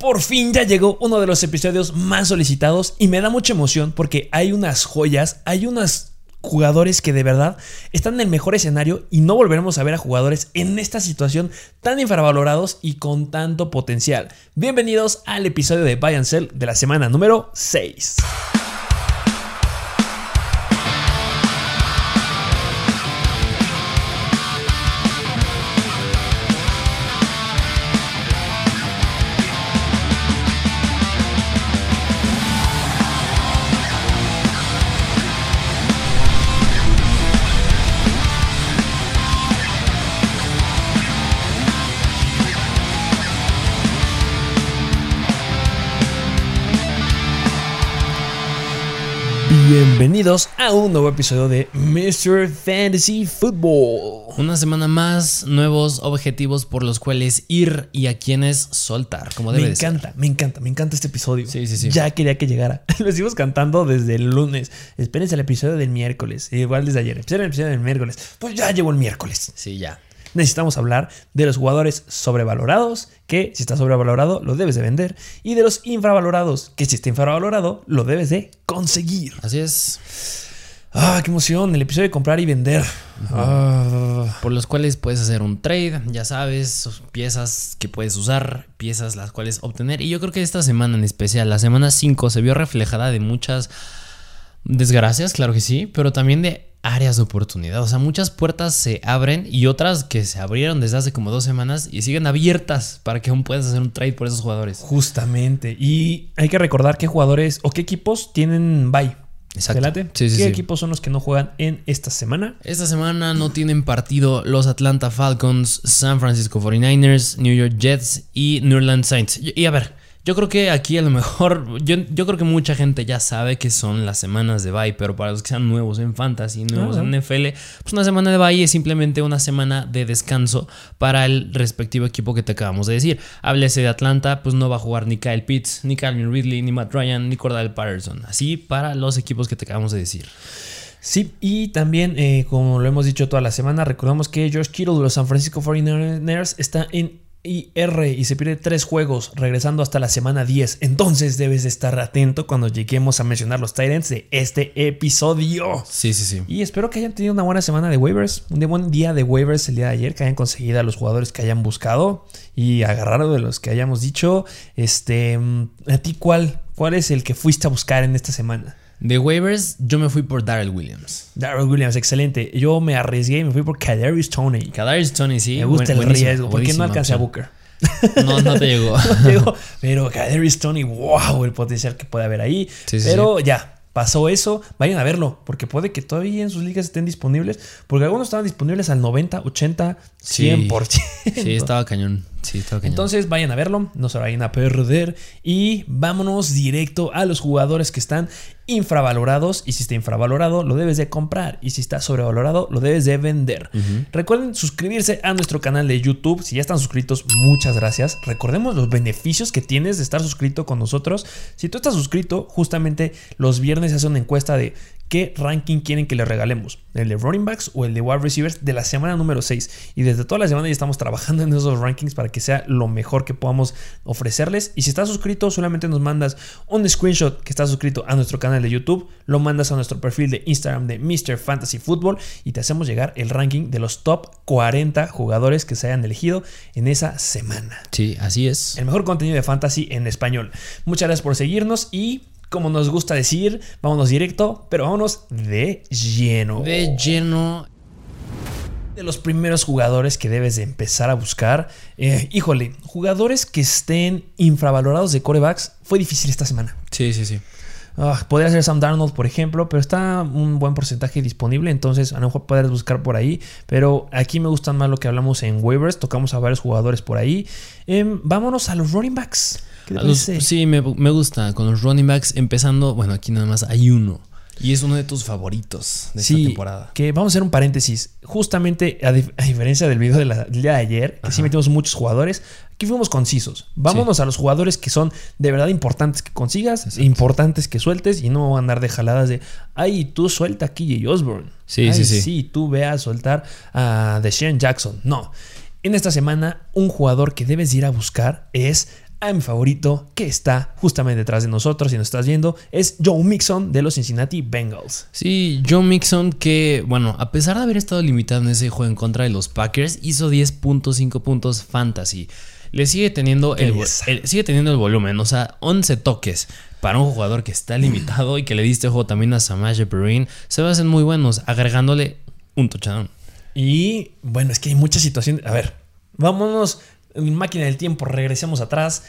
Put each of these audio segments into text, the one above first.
Por fin ya llegó uno de los episodios más solicitados y me da mucha emoción porque hay unas joyas, hay unos jugadores que de verdad están en el mejor escenario y no volveremos a ver a jugadores en esta situación tan infravalorados y con tanto potencial. Bienvenidos al episodio de Buy and Sell de la semana número 6. Bienvenidos a un nuevo episodio de Mr. Fantasy Football. Una semana más, nuevos objetivos por los cuales ir y a quienes soltar, como debe Me de ser. encanta, me encanta, me encanta este episodio. Sí, sí, sí. Ya quería que llegara. Lo estuvimos cantando desde el lunes. Espérense el episodio del miércoles. Igual desde ayer. Esperen el episodio del miércoles. Pues ya llegó el miércoles. Sí, ya. Necesitamos hablar de los jugadores sobrevalorados, que si está sobrevalorado lo debes de vender, y de los infravalorados, que si está infravalorado lo debes de conseguir. Así es. Ah, qué emoción, el episodio de comprar y vender. Ah, Por los cuales puedes hacer un trade, ya sabes, piezas que puedes usar, piezas las cuales obtener. Y yo creo que esta semana en especial, la semana 5, se vio reflejada de muchas desgracias, claro que sí, pero también de áreas de oportunidad. O sea, muchas puertas se abren y otras que se abrieron desde hace como dos semanas y siguen abiertas para que aún puedas hacer un trade por esos jugadores. justamente. Y hay que recordar qué jugadores o qué equipos tienen bye. Exacto. Sí, sí, ¿Qué sí. equipos son los que no juegan en esta semana? Esta semana no tienen partido los Atlanta Falcons, San Francisco 49ers, New York Jets y New Orleans Saints. Y a ver, yo creo que aquí a lo mejor, yo, yo creo que mucha gente ya sabe que son las semanas de bye, pero para los que sean nuevos en Fantasy, nuevos Ah, en NFL, pues una semana de bye es simplemente una semana de descanso para el respectivo equipo que te acabamos de decir. Háblese de Atlanta, pues no va a jugar ni Kyle Pitts, ni Calvin Ridley, ni Matt Ryan, ni Cordell Patterson. Así para los equipos que te acabamos de decir. Sí, y también, eh, como lo hemos dicho toda la semana, recordamos que George Kittle de los San Francisco 49ers está en IR y se pierde tres juegos, regresando hasta la semana 10. Entonces debes de estar atento cuando lleguemos a mencionar los Titans de este episodio. Sí, sí, sí. Y espero que hayan tenido una buena semana de waivers, un buen día de waivers el día de ayer, que hayan conseguido a los jugadores que hayan buscado y agarrado de los que hayamos dicho. Este, mm, ¿a ti cuál? ¿Cuál es el que fuiste a buscar en esta semana? De waivers, yo me fui por Darrell Williams. Darrell Williams, excelente. Yo me arriesgué y me fui por Kadarius Tony. Kadarius Tony, sí. me gusta buen- el riesgo. ¿Por qué no alcancé a. Booker? No, no te llegó. Llegó, pero Kadarius Tony, wow, el potencial que puede haber ahí. Sí, sí, pero ya, pasó eso. Vayan a verlo, porque puede que todavía en sus ligas estén disponibles. Porque algunos estaban disponibles al 90, 80, 100%. Sí, estaba cañón. Sí. Entonces vayan a verlo, no se vayan a perder y vámonos directo a los jugadores que están infravalorados y si está infravalorado lo debes de comprar y si está sobrevalorado lo debes de vender. Recuerden suscribirse a nuestro canal de YouTube, si ya están suscritos muchas gracias. Recordemos los beneficios que tienes de estar suscrito con nosotros. Si tú estás suscrito, justamente los viernes se hace una encuesta de qué ranking quieren que le regalemos, el de running backs o el de wide receivers de la semana número 6. Y desde toda la semana ya estamos trabajando en esos rankings para que sea lo mejor que podamos ofrecerles. Y si estás suscrito, solamente nos mandas un screenshot que estás suscrito a nuestro canal de YouTube, lo mandas a nuestro perfil de Instagram de Mr. Fantasy Football y te hacemos llegar el ranking de los top 40 jugadores que se hayan elegido en esa semana. Sí, así es. El mejor contenido de fantasy en español. Muchas gracias por seguirnos y como nos gusta decir, vámonos directo, pero vámonos de lleno. De lleno. de los primeros jugadores que debes de empezar a buscar. Eh, híjole, jugadores que estén infravalorados de corebacks fue difícil esta semana. Sí, sí, sí. Ah, podría ser Sam Darnold, por ejemplo, pero está un buen porcentaje disponible, entonces a lo mejor podrás buscar por ahí. Pero aquí me gustan más lo que hablamos en waivers, tocamos a varios jugadores por ahí. Em, vámonos a los running backs. ¿Qué te A los- parece? sí, me, me gusta. Con los running backs, empezando. Bueno, aquí nada más hay uno. Y es uno de tus favoritos de esta temporada. Que vamos a hacer un paréntesis. Justamente, a, dif- a diferencia del video de la- del día de ayer, que sí metimos muchos jugadores, aquí fuimos concisos. Vámonos a los jugadores que son de verdad importantes que consigas, importantes que sueltes y no andar de jaladas de, ay, tú suelta a KJ Osborne. Sí, Ay, sí, sí. Sí, tú ve a soltar a Deshaun Jackson. No. En esta semana, un jugador que debes ir a buscar es a mi favorito que está justamente detrás de nosotros, si nos estás viendo, es Joe Mixon de los Cincinnati Bengals. Sí, Joe Mixon que, bueno, a pesar de haber estado limitado en ese juego en contra de los Packers, hizo 10.5 puntos fantasy. Le sigue teniendo el, el, sigue teniendo el volumen, o sea, 11 toques para un jugador que está limitado y que le diste juego también a Samaje Perrin, se a hacer muy buenos, agregándole un touchdown. Y bueno, es que hay muchas situaciones. A ver, vámonos máquina del tiempo, regresemos atrás.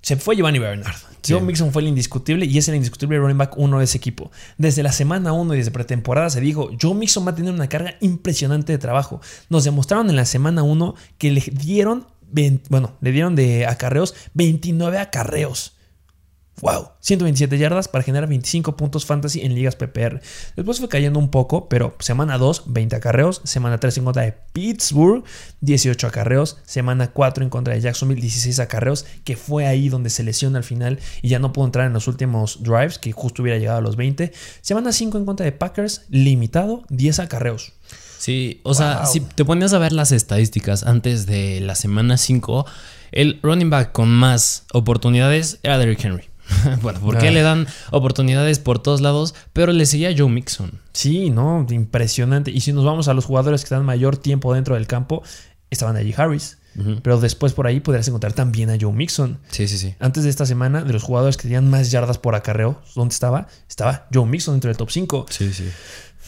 Se fue Giovanni Bernard. Joe Mixon fue el indiscutible y es el indiscutible running back uno de ese equipo. Desde la semana 1 y desde pretemporada se dijo, Joe Mixon va a tener una carga impresionante de trabajo. Nos demostraron en la semana 1 que le dieron, bueno, le dieron de acarreos 29 acarreos. ¡Wow! 127 yardas para generar 25 puntos fantasy en ligas PPR. Después fue cayendo un poco, pero semana 2, 20 acarreos. Semana 3 en contra de Pittsburgh, 18 acarreos. Semana 4 en contra de Jacksonville, 16 acarreos, que fue ahí donde se lesiona al final y ya no pudo entrar en los últimos drives, que justo hubiera llegado a los 20. Semana 5 en contra de Packers, limitado, 10 acarreos. Sí, o sea, si te ponías a ver las estadísticas antes de la semana 5, el running back con más oportunidades era Derrick Henry. bueno, porque le dan oportunidades por todos lados, pero le seguía Joe Mixon. Sí, no, impresionante. Y si nos vamos a los jugadores que están mayor tiempo dentro del campo, estaban allí Harris. Pero después por ahí podrías encontrar también a Joe Mixon. Sí, sí, sí. Antes de esta semana, de los jugadores que tenían más yardas por acarreo, ¿dónde estaba? Estaba Joe Mixon dentro del top 5. Sí, sí.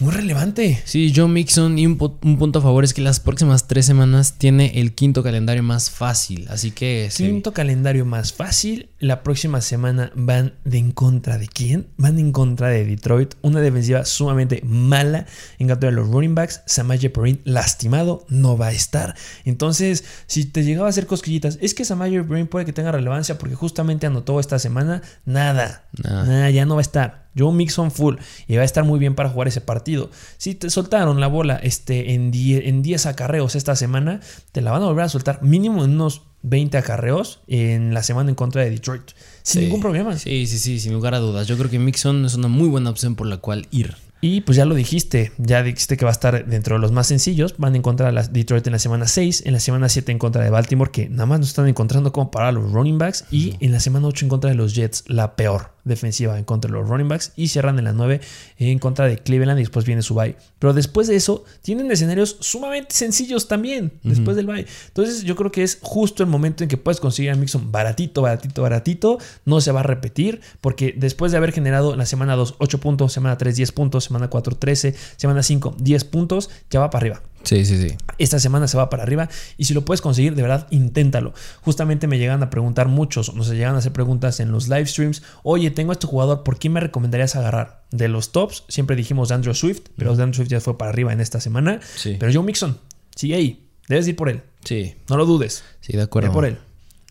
Muy relevante. Sí, Joe Mixon y un, punto a favor es que las próximas tres semanas tiene el quinto calendario más fácil, así que... Quinto calendario más fácil. La próxima semana van de en contra de quién? Van en contra de Detroit. Una defensiva sumamente mala en contra de los running backs. Samaje Perrin lastimado, no va a estar. Entonces, si te llegaba a hacer cosquillitas, es que Samaje Perrin puede que tenga relevancia porque justamente anotó esta semana. Nada, nada, ya no va a estar. Joe Mixon full y va a estar muy bien para jugar ese partido. Si te soltaron la bola este, en 10 en acarreos esta semana, te la van a volver a soltar mínimo en unos 20 acarreos en la semana en contra de Detroit. Sin ningún problema. Sí, sí, sí, sin lugar a dudas. Yo creo que Mixon es una muy buena opción por la cual ir. Y pues ya lo dijiste, ya dijiste que va a estar dentro de los más sencillos. Van a encontrar a Detroit en la semana 6, en la semana 7 en contra de Baltimore, que nada más nos están encontrando como para los running backs, y en la semana 8 en contra de los Jets, la peor defensiva en contra de los running backs y cierran en la 9 en contra de Cleveland y después viene su bye. Pero después de eso tienen escenarios sumamente sencillos también después del bye. Entonces yo creo que es justo el momento en que puedes conseguir a Mixon baratito, baratito, baratito. No se va a repetir porque después de haber generado en la semana 2 8 puntos, semana 3 10 puntos, semana 4 13, semana 5 10 puntos, ya va para arriba. Sí, sí, sí. Esta semana se va para arriba y si lo puedes conseguir, de verdad, inténtalo. Justamente me llegan a preguntar muchos, nos llegan a hacer preguntas en los live streams. Oye, tengo a este jugador, ¿por quién me recomendarías agarrar? De los tops, siempre dijimos Andrew Swift, pero Andrew Swift ya fue para arriba en esta semana. Sí. Pero Joe Mixon, sigue ahí. Debes ir por él. Sí. No lo dudes. Sí, de acuerdo. Ve por él.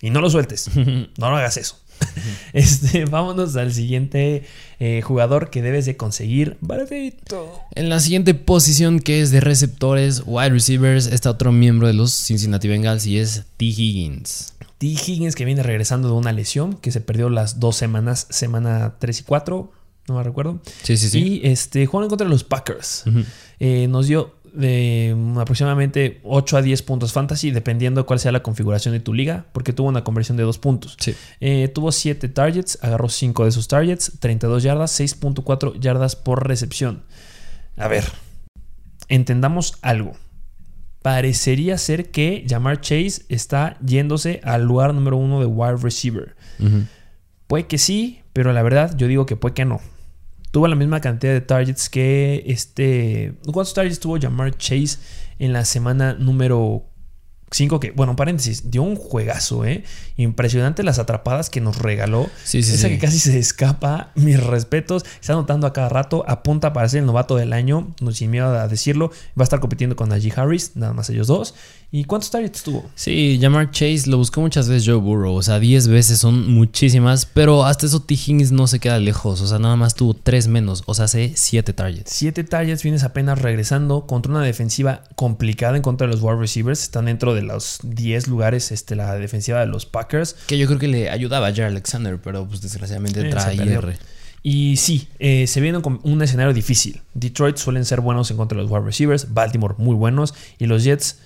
Y no lo sueltes. no lo hagas eso. Este, vámonos al siguiente eh, jugador que debes de conseguir. Baratito. En la siguiente posición que es de receptores, wide receivers, está otro miembro de los Cincinnati Bengals y es T. Higgins. T. Higgins que viene regresando de una lesión que se perdió las dos semanas, semana 3 y 4, no me recuerdo. Sí, sí, sí. Y este, jugaron contra los Packers. Eh, nos dio de aproximadamente 8 a 10 puntos fantasy, dependiendo de cuál sea la configuración de tu liga, porque tuvo una conversión de 2 puntos. Eh, tuvo 7 targets, agarró 5 de esos targets, 32 yardas, 6.4 yardas por recepción. A ver, entendamos algo. Parecería ser que Jamar Chase está yéndose al lugar número 1 de wide receiver. Puede que sí, pero la verdad yo digo que puede que no tuvo la misma cantidad de targets que este. ¿Cuántos targets tuvo Jamar Chase en la semana número 5? Que, bueno, paréntesis, dio un juegazo, ¿eh? Impresionante las atrapadas que nos regaló. Sí, sí, Esa que casi se escapa. Mis respetos. Está anotando a cada rato. Apunta para ser el novato del año. No sin miedo a decirlo. Va a estar compitiendo con Najee Harris. Nada más ellos dos. ¿Y cuántos targets tuvo? Sí, Jamar Chase lo buscó muchas veces Joe Burrow. O sea, 10 veces son muchísimas. Pero hasta eso T. Higgins no se queda lejos. O sea, nada más tuvo 3 menos. O sea, hace 7 targets. 7 targets. Vienes apenas regresando contra una defensiva complicada en contra de los wide receivers. Están dentro de los 10 lugares este, la defensiva de los Packers. Que yo creo que le ayudaba a Jared Alexander. Pero pues desgraciadamente eh, trae IR. Y sí, eh, se viene con un escenario difícil. Detroit suelen ser buenos en contra de los wide receivers. Baltimore muy buenos. Y los Jets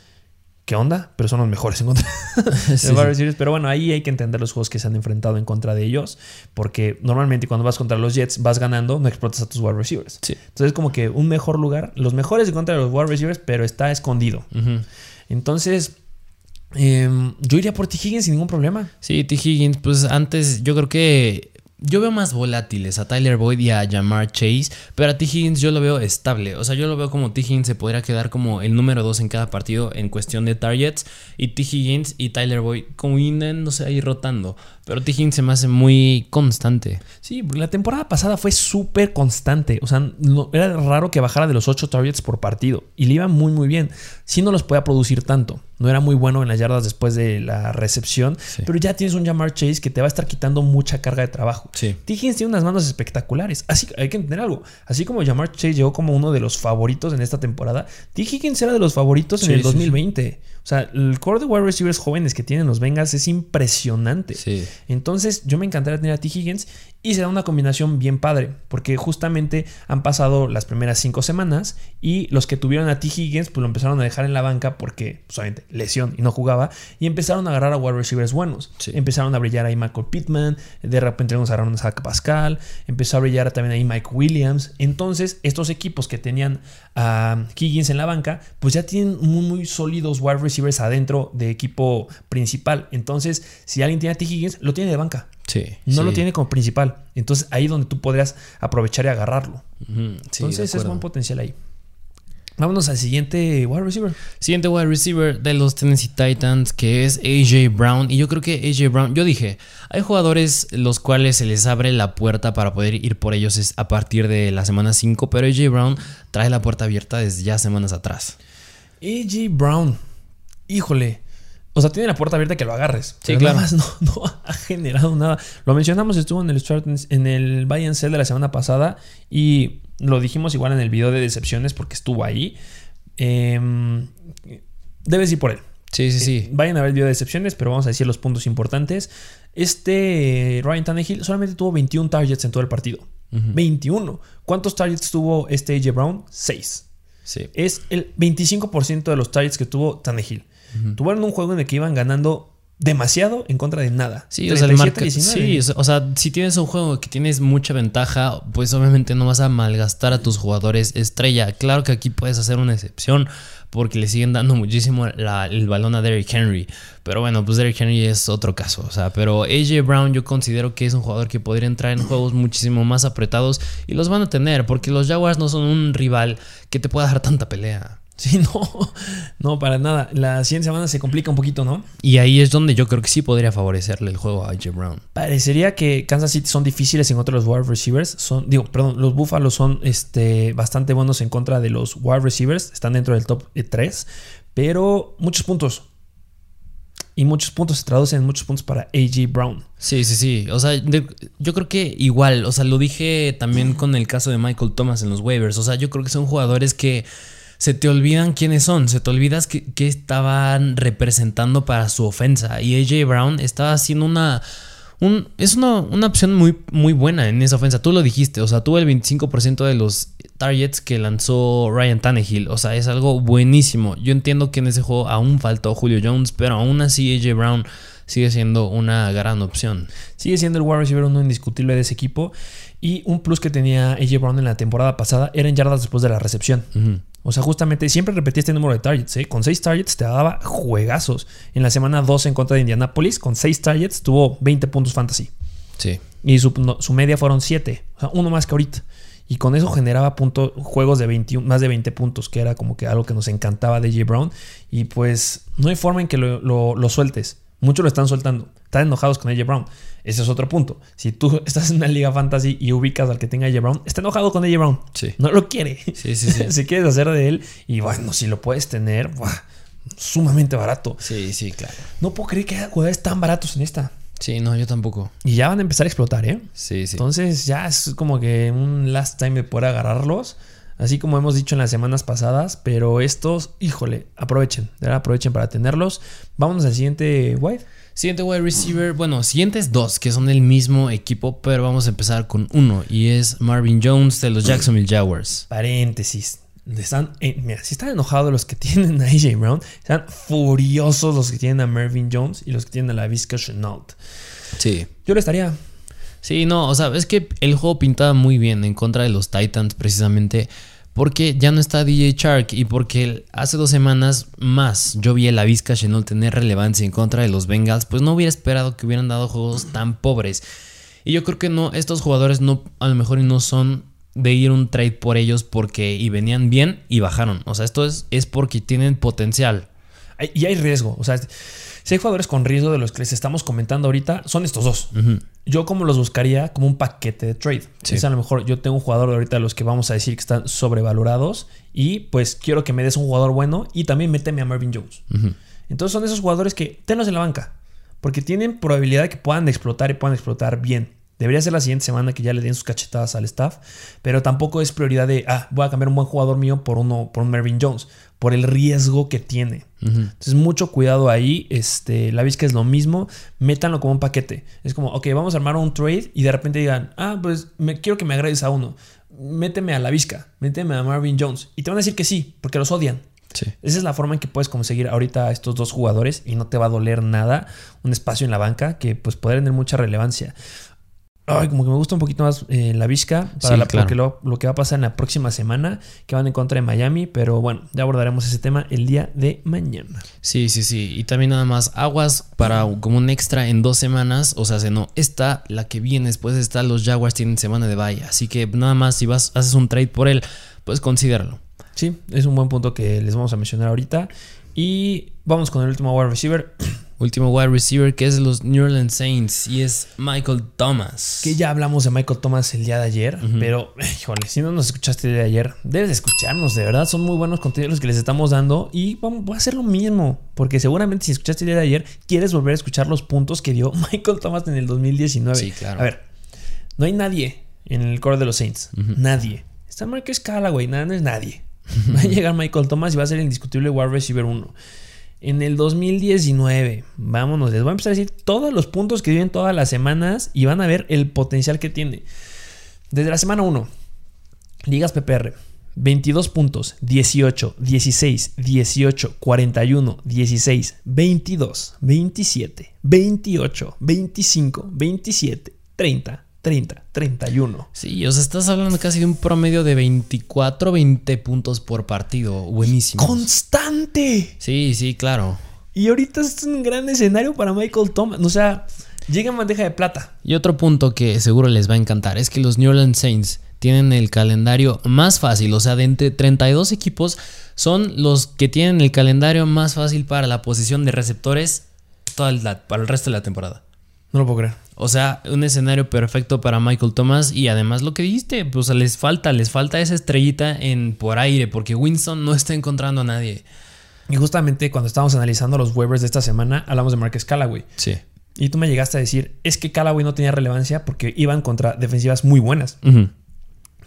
¿qué onda? Pero son los mejores en contra de Sí, wide receivers. Pero bueno, ahí hay que entender los juegos que se han enfrentado en contra de ellos. Porque normalmente cuando vas contra los Jets, vas ganando, no explotas a tus wide receivers. Sí. Entonces, como que un mejor lugar, los mejores en contra de los wide receivers, pero está escondido. Entonces, em, yo iría por T. Higgins sin ningún problema. Sí, T. Higgins, pues antes yo creo que yo veo más volátiles a Tyler Boyd y a Jamar Chase, pero a T. Higgins yo lo veo estable. O sea, yo lo veo como T. Higgins se podría quedar como el número 2 en cada partido en cuestión de targets y T. Higgins y Tyler Boyd como no sé, ahí rotando. Pero T. Higgins se me hace muy constante. Sí, la temporada pasada fue súper constante. O sea, no- era raro que bajara de los 8 targets por partido. Y le iba muy, muy bien. Sí no los podía producir tanto. No era muy bueno en las yardas después de la recepción. Sí. Pero ya tienes un Jamar Chase que te va a estar quitando mucha carga de trabajo. Sí. T. Higgins tiene unas manos espectaculares. Así hay que entender algo. Así como Jamar Chase llegó como uno de los favoritos en esta temporada, T. Higgins era de los favoritos en el sí, 2020. O sea, el core de wide receivers jóvenes que tienen los Bengals es impresionante. Sí. Entonces, yo me encantaría tener a T. Higgins y se da una combinación bien padre, porque justamente han pasado las primeras cinco semanas y los que tuvieron a T. Higgins, pues lo empezaron a dejar en la banca porque, pues, obviamente, lesión y no jugaba, y empezaron a agarrar a wide receivers buenos. Sí. Empezaron a brillar ahí Michael Pittman, de repente nos agarraron a Zach Pascal, empezó a brillar también ahí Mike Williams. Entonces, estos equipos que tenían a Higgins en la banca, pues ya tienen muy, muy sólidos wide receivers adentro de equipo principal. Entonces, si alguien tiene a T. Higgins, lo tiene de banca. Sí. No lo tiene como principal. Entonces ahí donde tú podrías aprovechar y agarrarlo. Sí, Entonces es buen potencial ahí. Vámonos al siguiente wide receiver. Siguiente wide receiver de los Tennessee Titans, que es AJ Brown. Y yo creo que AJ Brown, yo dije, hay jugadores los cuales se les abre la puerta para poder ir por ellos es- a partir de la semana 5, pero AJ Brown trae la puerta abierta desde ya semanas atrás. AJ Brown. Híjole. O sea, tiene la puerta abierta que lo agarres. Sí, claro. Nada más no, no ha generado nada. Lo mencionamos, estuvo en el start en el buy and sell de la semana pasada. Y lo dijimos igual en el video de decepciones porque estuvo ahí. Em, debes ir por él. Sí, sí, sí. Eh, Vayan a ver el video de decepciones, pero vamos a decir los puntos importantes. Este Ryan Tannehill solamente tuvo 21 targets en todo el partido. 21. ¿Cuántos targets tuvo este AJ Brown? 6. Sí. Es el 25% de los targets que tuvo Tannehill. Tuvieron un juego en el que iban ganando demasiado en contra de nada. Sí, o sea, el 37 marca- 19. sí, o sea, o sea, si tienes un juego que tienes mucha ventaja, pues obviamente no vas a malgastar a tus jugadores estrella. Claro que aquí puedes hacer una excepción porque le siguen dando muchísimo la- el balón a Derrick Henry. Pero bueno, pues Derrick Henry es otro caso. O sea, pero AJ Brown yo considero que es un jugador que podría entrar en juegos muchísimo más apretados y los van a tener porque los Jaguars no son un rival que te pueda dar tanta pelea. Sí, no, no, para nada. La siguiente semana se complica un poquito, ¿no? Y ahí es donde yo creo que sí podría favorecerle el juego a AJ Brown. Parecería que Kansas City son difíciles en contra de los wide receivers. Son, digo, perdón, los Buffalo son este, bastante buenos en contra de los wide receivers. Están dentro del top 3. Pero muchos puntos. Y muchos puntos se traducen en muchos puntos para AJ Brown. Sí, sí, sí. O sea, de- yo creo que igual, o sea, lo dije también con el caso de Michael Thomas en los waivers. O sea, yo creo que son jugadores que se te olvidan quiénes son, se te olvidas que, estaban representando para su ofensa. Y AJ Brown estaba haciendo una. Un, es una, una opción muy, muy buena en esa ofensa. Tú lo dijiste, o sea, tuvo el 25% de los targets que lanzó Ryan Tannehill. O sea, es algo buenísimo. Yo entiendo que en ese juego aún faltó Julio Jones, pero aún así AJ Brown sigue siendo una gran opción. Sigue siendo el wide receiver uno indiscutible de ese equipo. Y un plus que tenía AJ Brown en la temporada pasada era en yardas después de la recepción. O sea, justamente siempre repetía este número de targets. ¿eh? Con 6 targets te daba juegazos. En la semana 12 en contra de Indianapolis, con 6 targets tuvo 20 puntos fantasy. Sí. Y su, no, su media fueron 7. O sea, uno más que ahorita. Y con eso generaba punto, juegos de 21, más de 20 puntos, que era como que algo que nos encantaba de J. Brown. Y pues no hay forma en que lo, lo- lo sueltes. Muchos lo están soltando. Están enojados con AJ Brown. Ese es otro punto. Si tú estás en una liga fantasy y ubicas al que tenga AJ Brown, está enojado con AJ Brown. Sí. No lo quiere. Sí, sí, sí. Se quiere deshacer de él. Y bueno, si lo puedes tener, ¡buah! sumamente barato. Sí, sí, claro. No puedo creer que haya jugadores tan baratos en esta. Sí, no, yo tampoco. Y ya van a empezar a explotar, ¿eh? Sí, sí. Entonces ya es como que un last time de poder agarrarlos. Así como hemos dicho en las semanas pasadas. Pero estos, híjole, aprovechen. De verdad, aprovechen para tenerlos. Vámonos al siguiente wide. Siguiente wide receiver, bueno, siguientes dos que son del mismo equipo, pero vamos a empezar con uno y es Marvin Jones de los Jacksonville Jaguars. Paréntesis. están, eh, mira, si están enojados los que tienen a AJ Brown, están furiosos los que tienen a Mervyn Jones y los que tienen a la Vizca Chenault. Sí. Yo le estaría. Sí, no, o sea, es que el juego pintaba muy bien en contra de los Titans precisamente porque ya no está DJ Shark y porque hace dos semanas más yo vi a la Vizca no tener relevancia en contra de los Bengals, pues no hubiera esperado que hubieran dado juegos tan pobres. Y yo creo que no, estos jugadores no, a lo mejor no son de ir un trade por ellos porque y venían bien y bajaron. O sea, esto es, es porque tienen potencial. Y hay riesgo. O sea, si hay jugadores con riesgo de los que les estamos comentando ahorita, son estos dos. Yo como los buscaría como un paquete de trade. Es a lo mejor yo tengo un jugador ahorita de los que vamos a decir que están sobrevalorados y pues quiero que me des un jugador bueno y también méteme a Marvin Jones. Entonces son esos jugadores que tenlos en la banca porque tienen probabilidad de que puedan explotar y puedan explotar bien. Debería ser la siguiente semana que ya le den sus cachetadas al staff, pero tampoco es prioridad de, ah, voy a cambiar un buen jugador mío por uno, por un Mervyn Jones, por el riesgo que tiene. Entonces, mucho cuidado ahí. Este, la que es lo mismo, métanlo como un paquete. Es como, ok, vamos a armar un trade y de repente digan, ah, pues me, quiero que me agregues a uno. Méteme a la Vizca, méteme a Marvin Jones. Y te van a decir que sí, porque los odian. Esa es la forma en que puedes conseguir ahorita a estos dos jugadores y no te va a doler nada un espacio en la banca que pues puede tener mucha relevancia. Ay, como que me gusta un poquito más eh, la Vizca para lo, que va a pasar en la próxima semana, que van en contra de Miami, pero bueno, ya abordaremos ese tema el día de mañana. Sí, sí, sí. Y también nada más aguas para como un extra en dos semanas. O sea, si no, esta, la que viene después está, los Jaguars tienen semana de bye. Así que nada más si vas, haces un trade por él, pues considéralo. Sí, es un buen punto que les vamos a mencionar ahorita. Y vamos con el último wide receiver. Último wide receiver que es de los New Orleans Saints y es Michael Thomas. Que ya hablamos de Michael Thomas el día de ayer, pero híjole, si no nos escuchaste el día de ayer, debes escucharnos, de verdad, son muy buenos contenidos los que les estamos dando y vamos, voy a hacer lo mismo, porque seguramente si escuchaste el día de ayer, quieres volver a escuchar los puntos que dio Michael Thomas en el 2019. Sí, claro. A ver, no hay nadie en el core de los Saints, nadie. Está Marcus Callaway, nada, no es nadie. Va a llegar Michael Thomas y va a ser el indiscutible wide receiver 1. En el 2019, vámonos, les voy a empezar a decir todos los puntos que viven todas las semanas y van a ver el potencial que tiene. Desde la semana 1, Ligas PPR, 22 puntos, 18, 16, 18, 41, 16, 22, 27, 28, 25, 27, 30, 30, 31. Sí, o sea, estás hablando casi de un promedio de 24, 20 puntos por partido. Buenísimo. ¡Constante! Sí, sí, claro. Y ahorita es un gran escenario para Michael Thomas. O sea, llega en bandeja de plata. Y otro punto que seguro les va a encantar es que los New Orleans Saints tienen el calendario más fácil. O sea, de entre 32 equipos, son los que tienen el calendario más fácil para la posición de receptores para el resto de la temporada. No lo puedo creer. O sea, un escenario perfecto para Michael Thomas y además lo que dijiste, pues les falta, les falta esa estrellita en por aire porque Winston no está encontrando a nadie. Y justamente cuando estábamos analizando los waivers de esta semana, hablamos de Marcus Callaway. Sí. Y tú me llegaste a decir, es que Callaway no tenía relevancia porque iban contra defensivas muy buenas.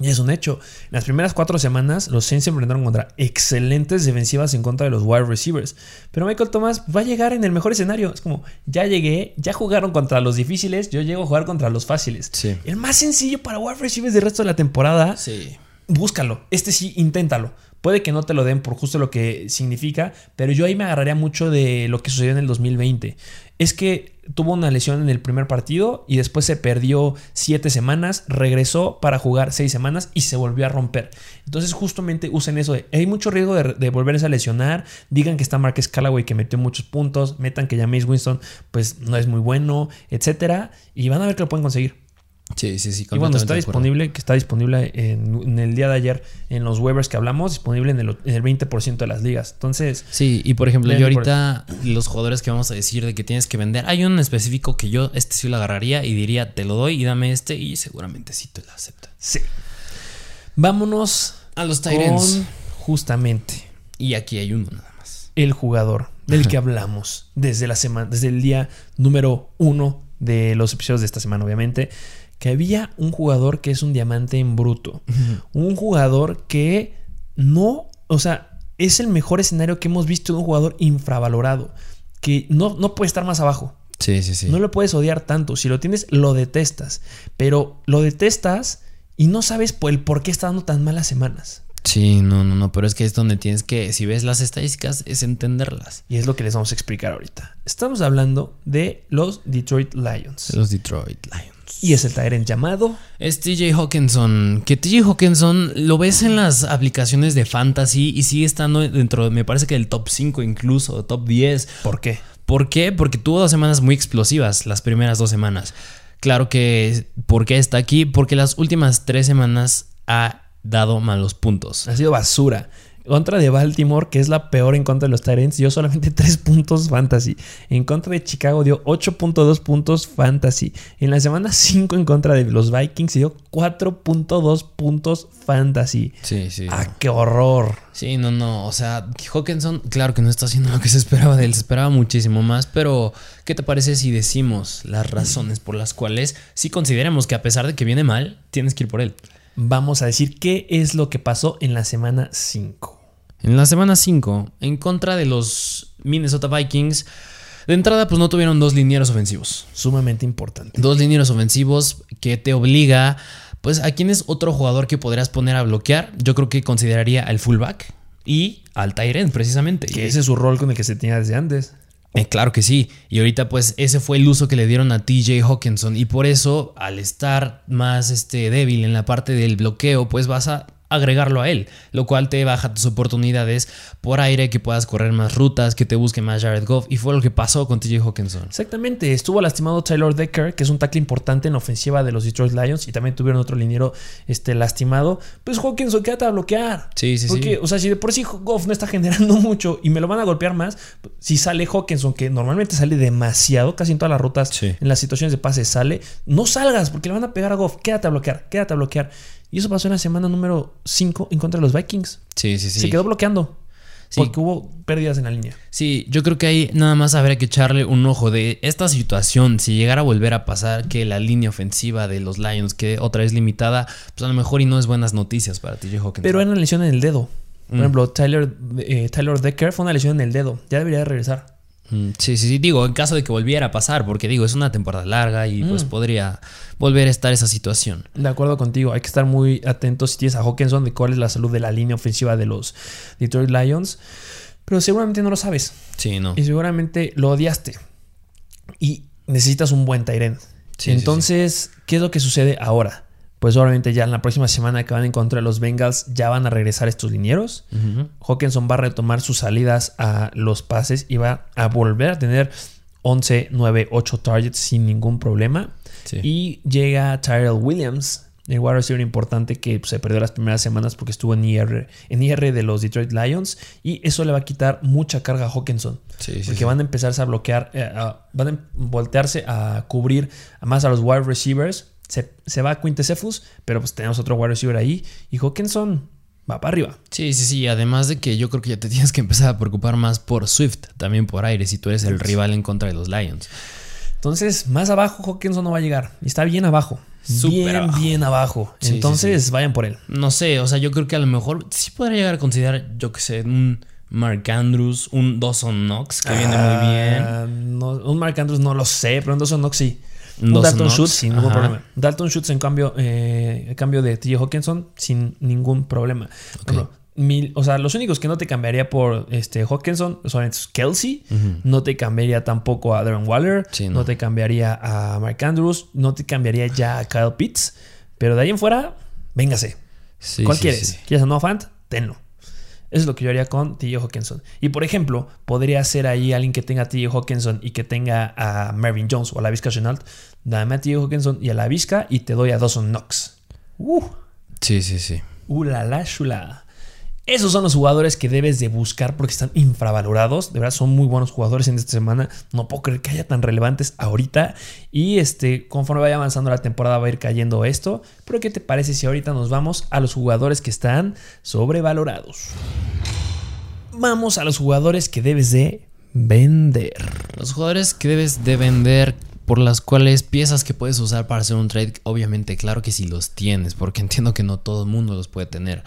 Y es un hecho. En las primeras cuatro semanas, los Saints se enfrentaron contra excelentes defensivas en contra de los wide receivers. Pero Michael Thomas va a llegar en el mejor escenario. Es como, ya llegué, ya jugaron contra los difíciles, yo llego a jugar contra los fáciles. El más sencillo para wide receivers del resto de la temporada. Sí. Búscalo. Este sí, inténtalo. Puede que no te lo den por justo lo que significa, pero yo ahí me agarraría mucho de lo que sucedió en el 2020. Es que tuvo una lesión en el primer partido y después se perdió siete semanas, regresó para jugar seis semanas y se volvió a romper. Entonces justamente usen eso de, hay mucho riesgo de, volverse a lesionar, digan que está Marcus Callaway que metió muchos puntos, metan que James Winston pues no es muy bueno, etcétera, y van a ver que lo pueden conseguir. Sí, sí, sí. Y bueno, está disponible, que está disponible en, el día de ayer en los waivers que hablamos, disponible en el, en el 20% de las ligas. Entonces. Sí, y por ejemplo, yo ahorita, los jugadores que vamos a decir de que tienes que vender, hay un específico que yo, este sí lo agarraría y diría, te lo doy y dame este, y seguramente sí te lo acepta. Sí. Vámonos a los Tyrants. Justamente. Y aquí hay uno nada más. El jugador del que hablamos desde la semana, desde el día número uno de los episodios de esta semana, obviamente que había un jugador que es un diamante en bruto. Un jugador que no, o sea, es el mejor escenario que hemos visto de un jugador infravalorado. Que no, no puede estar más abajo. Sí, sí, sí. No lo puedes odiar tanto. Si lo tienes, lo detestas. Pero lo detestas y no sabes por el por qué está dando tan malas semanas. Sí, no, no, no, pero es que es donde tienes que, si ves las estadísticas, es entenderlas. Y es lo que les vamos a explicar ahorita. Estamos hablando de los Detroit Lions. Los Detroit Lions. Y es el Tyrant llamado. Es TJ Hawkinson. Que TJ Hawkinson lo ves en las aplicaciones de fantasy y sigue estando dentro, me parece que del top 5 incluso, top 10. ¿Por qué? ¿Por qué? Porque tuvo dos semanas muy explosivas, las primeras dos semanas. Claro que, ¿por qué está aquí? Porque las últimas tres semanas ha dado malos puntos. Ha sido basura. Contra de Baltimore, que es la peor en contra de los Tyrants, dio solamente 3 puntos fantasy. En contra de Chicago dio 8.2 puntos fantasy. En la semana 5 en contra de los Vikings dio 4.2 puntos fantasy. Sí, sí. ¡Ah, qué horror! Sí, no, no. O sea, Hawkinson, claro que no está haciendo lo que se esperaba de él. Se esperaba muchísimo más. Pero, ¿qué te parece si decimos las razones por las cuales sí consideramos que a pesar de que viene mal, tienes que ir por él? Vamos a decir qué es lo que pasó en la semana 5. En la semana 5, en contra de los Minnesota Vikings, de entrada pues no tuvieron dos linieros ofensivos. Sumamente importante. Dos linieros ofensivos que te obliga, pues a quién es otro jugador que podrías poner a bloquear. Yo creo que consideraría al fullback y al Tyrant precisamente. Que ese es su rol con el que se tenía desde antes. Eh, claro que sí. Y ahorita pues ese fue el uso que le dieron a TJ Hawkinson. Y por eso al estar más este, débil en la parte del bloqueo pues vas a agregarlo a él, lo cual te baja tus oportunidades por aire, que puedas correr más rutas, que te busque más Jared Goff, y fue lo que pasó con TJ Hawkinson. Exactamente, estuvo lastimado Taylor Decker, que es un tackle importante en ofensiva de los Detroit Lions, y también tuvieron otro liniero este, lastimado. Pues Hawkinson, quédate a bloquear. Sí, sí, Porque, o sea, si de por sí Goff no está generando mucho y me lo van a golpear más, si sale Hawkinson, que normalmente sale demasiado, casi en todas las rutas, en las situaciones de pase sale, no salgas porque le van a pegar a Goff, quédate a bloquear, quédate a bloquear. Y eso pasó en la semana número 5 en contra de los Vikings. Sí, sí, sí. Se quedó bloqueando. Porque hubo pérdidas en la línea. Sí, yo creo que ahí nada más habría que echarle un ojo de esta situación. Si llegara a volver a pasar que la línea ofensiva de los Lions quede otra vez limitada, pues a lo mejor y no es buenas noticias para TJ Hawkins. Pero era una lesión en el dedo. Por mm. ejemplo, Tyler, eh, Tyler Decker fue una lesión en el dedo. Ya debería de regresar. Mm, sí, sí, sí, digo, en caso de que volviera a pasar, porque digo, es una temporada larga y pues mm. podría volver a estar esa situación. De acuerdo contigo, hay que estar muy atentos si tienes a Hawkinson de cuál es la salud de la línea ofensiva de los Detroit Lions, pero seguramente no lo sabes. Sí, no. Y seguramente lo odiaste y necesitas un buen Tyrant. Entonces, ¿qué es lo que sucede ahora? Pues obviamente ya en la próxima semana que van en contra de los Bengals ya van a regresar estos linieros. Hawkinson va a retomar sus salidas a los pases y va a volver a tener 11, 9, 8 targets sin ningún problema. Y llega Tyrell Williams, el wide receiver importante que se perdió las primeras semanas porque estuvo en IR, en IR de los Detroit Lions. Y eso le va a quitar mucha carga a Hawkinson. porque van a empezarse a bloquear, eh, van a voltearse a cubrir más a los wide receivers se, va a Quintesefus, pero pues tenemos otro wide receiver ahí. Y Hawkinson va para arriba. Sí, sí, sí. Además de que yo creo que ya te tienes que empezar a preocupar más por Swift, también por aire, si tú eres el rival en contra de los Lions. Entonces, más abajo Hawkinson no va a llegar. Y está bien abajo. bien, bien abajo. Entonces, vayan por él. No sé, o sea, yo creo que a lo mejor sí podría llegar a considerar, yo que sé, un Mark Andrews, un Dawson Knox, que viene muy ah, bien. un Mark Andrews no lo sé, pero un Dawson Knox sí. Dalton Schultz sin ningún problema. Dalton Schultz en cambio, eh, cambio de TJ Hawkinson sin ningún problema. o sea, los únicos que no te cambiaría por este Hawkinson son Kelsey, no te cambiaría tampoco a Darren Waller, no. te cambiaría a Mark Andrews, no te cambiaría ya a Kyle Pitts, pero de ahí en fuera, véngase. ¿Cuál quieres? ¿Quieres a Noah Fant? Tenlo. Eso es lo que yo haría con TJ Hawkinson. Y por ejemplo, podría ser ahí alguien que tenga a TJ Hawkinson y que tenga a Marvin Jones o a la Vizca Chenault. Dame a TJ Hawkinson y a la Vizca y te doy a Dawson Knox. Uh. Sí, sí, sí. Uh, la la chula. Esos son los jugadores que debes de buscar porque están infravalorados. De verdad, son muy buenos jugadores en esta semana. No puedo creer que haya tan relevantes ahorita. Y este, conforme vaya avanzando la temporada va a ir cayendo esto. Pero ¿qué te parece si ahorita nos vamos a los jugadores que están sobrevalorados? Vamos a los jugadores que debes de vender. Los jugadores que debes de vender por las cuales piezas que puedes usar para hacer un trade, obviamente, claro que si los tienes, porque entiendo que no todo el mundo los puede tener.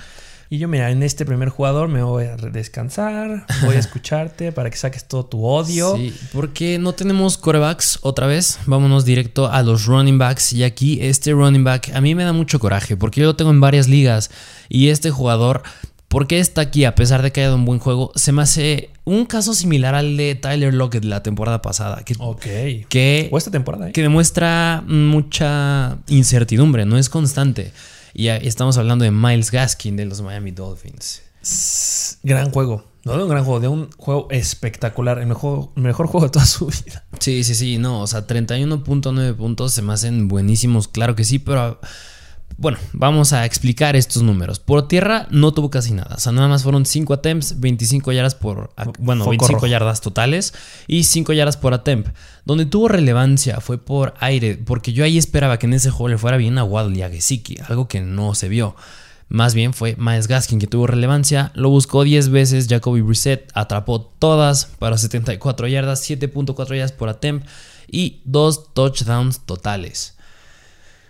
Y yo, mira, en este primer jugador me voy a descansar, voy a escucharte para que saques todo tu odio. Sí, porque no tenemos corebacks otra vez. Vámonos directo a los running backs. Y aquí este running back a mí me da mucho coraje porque yo lo tengo en varias ligas. Y este jugador ¿Por qué está aquí a pesar de que haya dado un buen juego? Se me hace un caso similar al de Tyler Lockett la temporada pasada. Que, Ok. que, O esta temporada, ¿eh? que demuestra mucha incertidumbre, no es constante. Y estamos hablando de Miles Gaskin de los Miami Dolphins. Gran juego. No de un gran juego, de un juego espectacular. El mejor, el mejor juego de toda su vida. Sí, sí, sí, no, o sea, 31.9 puntos se me hacen buenísimos, claro que sí, pero bueno, vamos a explicar estos números. Por tierra no tuvo casi nada, o sea, nada más fueron 5 attempts, 25 yardas por, bueno, Foco 25 rojo. yardas totales y 5 yardas por attempt. Donde tuvo relevancia fue por aire, porque yo ahí esperaba que en ese juego le fuera bien a Waddle y a Gesicki, algo que no se vio. Más bien fue Miles Gaskin que tuvo relevancia, lo buscó 10 veces, Jacoby Brissett atrapó todas para 74 yardas, 7.4 yardas por attempt y 2 touchdowns totales.